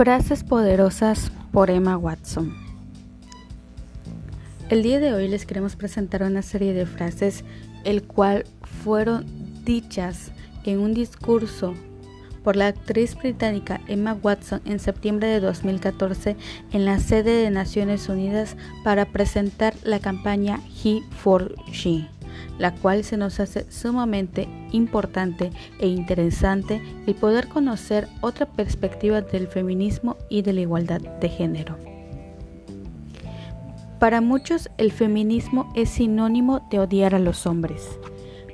Frases poderosas por Emma Watson. El día de hoy les queremos presentar una serie de frases el cual fueron dichas en un discurso por la actriz británica Emma Watson en septiembre de 2014 en la sede de Naciones Unidas para presentar la campaña He for She la cual se nos hace sumamente importante e interesante el poder conocer otra perspectiva del feminismo y de la igualdad de género. Para muchos el feminismo es sinónimo de odiar a los hombres.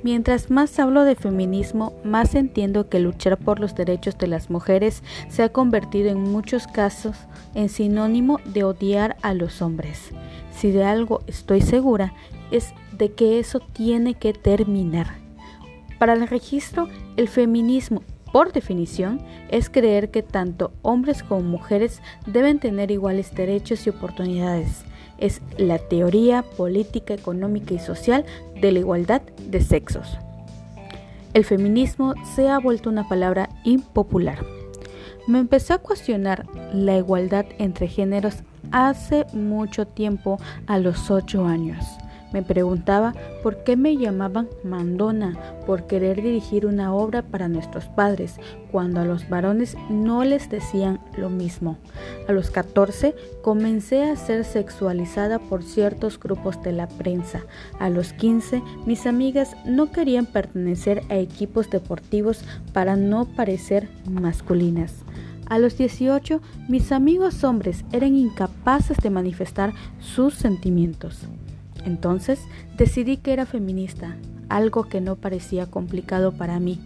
Mientras más hablo de feminismo, más entiendo que luchar por los derechos de las mujeres se ha convertido en muchos casos en sinónimo de odiar a los hombres. Si de algo estoy segura es de que eso tiene que terminar. Para el registro, el feminismo, por definición, es creer que tanto hombres como mujeres deben tener iguales derechos y oportunidades. Es la teoría política, económica y social de la igualdad de sexos. El feminismo se ha vuelto una palabra impopular. Me empecé a cuestionar la igualdad entre géneros hace mucho tiempo, a los 8 años. Me preguntaba por qué me llamaban mandona por querer dirigir una obra para nuestros padres, cuando a los varones no les decían lo mismo. A los 14 comencé a ser sexualizada por ciertos grupos de la prensa. A los 15 mis amigas no querían pertenecer a equipos deportivos para no parecer masculinas. A los 18, mis amigos hombres eran incapaces de manifestar sus sentimientos. Entonces decidí que era feminista, algo que no parecía complicado para mí.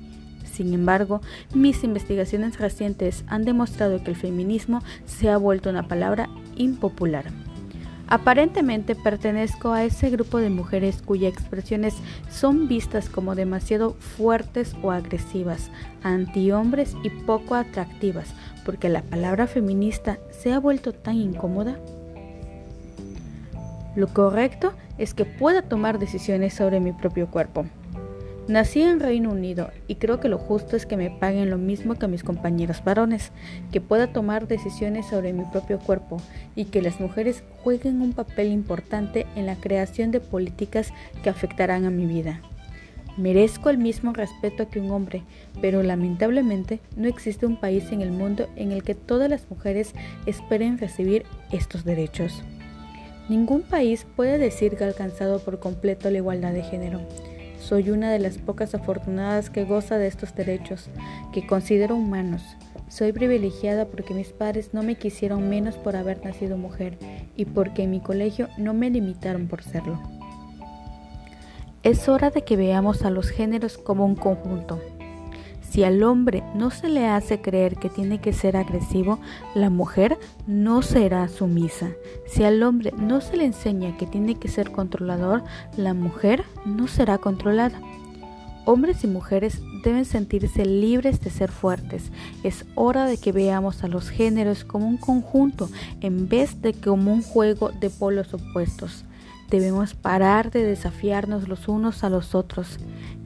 Sin embargo, mis investigaciones recientes han demostrado que el feminismo se ha vuelto una palabra impopular. Aparentemente pertenezco a ese grupo de mujeres cuyas expresiones son vistas como demasiado fuertes o agresivas, antihombres y poco atractivas, porque la palabra feminista se ha vuelto tan incómoda. Lo correcto es que pueda tomar decisiones sobre mi propio cuerpo. Nací en Reino Unido y creo que lo justo es que me paguen lo mismo que mis compañeros varones, que pueda tomar decisiones sobre mi propio cuerpo y que las mujeres jueguen un papel importante en la creación de políticas que afectarán a mi vida. Merezco el mismo respeto que un hombre, pero lamentablemente no existe un país en el mundo en el que todas las mujeres esperen recibir estos derechos. Ningún país puede decir que ha alcanzado por completo la igualdad de género. Soy una de las pocas afortunadas que goza de estos derechos, que considero humanos. Soy privilegiada porque mis padres no me quisieron menos por haber nacido mujer y porque en mi colegio no me limitaron por serlo. Es hora de que veamos a los géneros como un conjunto. Si al hombre no se le hace creer que tiene que ser agresivo, la mujer no será sumisa. Si al hombre no se le enseña que tiene que ser controlador, la mujer no será controlada. Hombres y mujeres deben sentirse libres de ser fuertes. Es hora de que veamos a los géneros como un conjunto en vez de como un juego de polos opuestos. Debemos parar de desafiarnos los unos a los otros.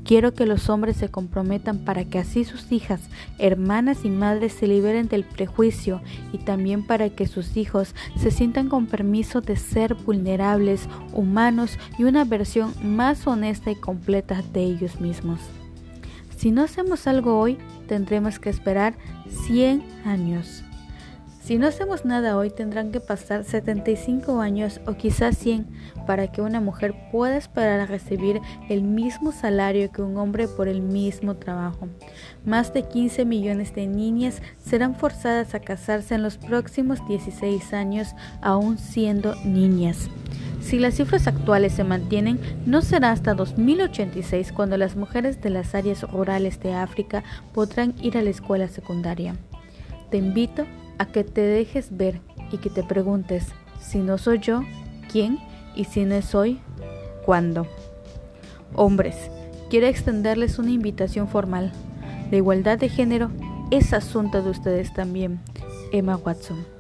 Quiero que los hombres se comprometan para que así sus hijas, hermanas y madres se liberen del prejuicio y también para que sus hijos se sientan con permiso de ser vulnerables, humanos y una versión más honesta y completa de ellos mismos. Si no hacemos algo hoy, tendremos que esperar 100 años. Si no hacemos nada hoy tendrán que pasar 75 años o quizás 100 para que una mujer pueda esperar a recibir el mismo salario que un hombre por el mismo trabajo. Más de 15 millones de niñas serán forzadas a casarse en los próximos 16 años aún siendo niñas. Si las cifras actuales se mantienen, no será hasta 2086 cuando las mujeres de las áreas rurales de África podrán ir a la escuela secundaria. Te invito que te dejes ver y que te preguntes, si no soy yo, ¿quién? Y si no soy, ¿cuándo? Hombres, quiero extenderles una invitación formal. La igualdad de género es asunto de ustedes también. Emma Watson.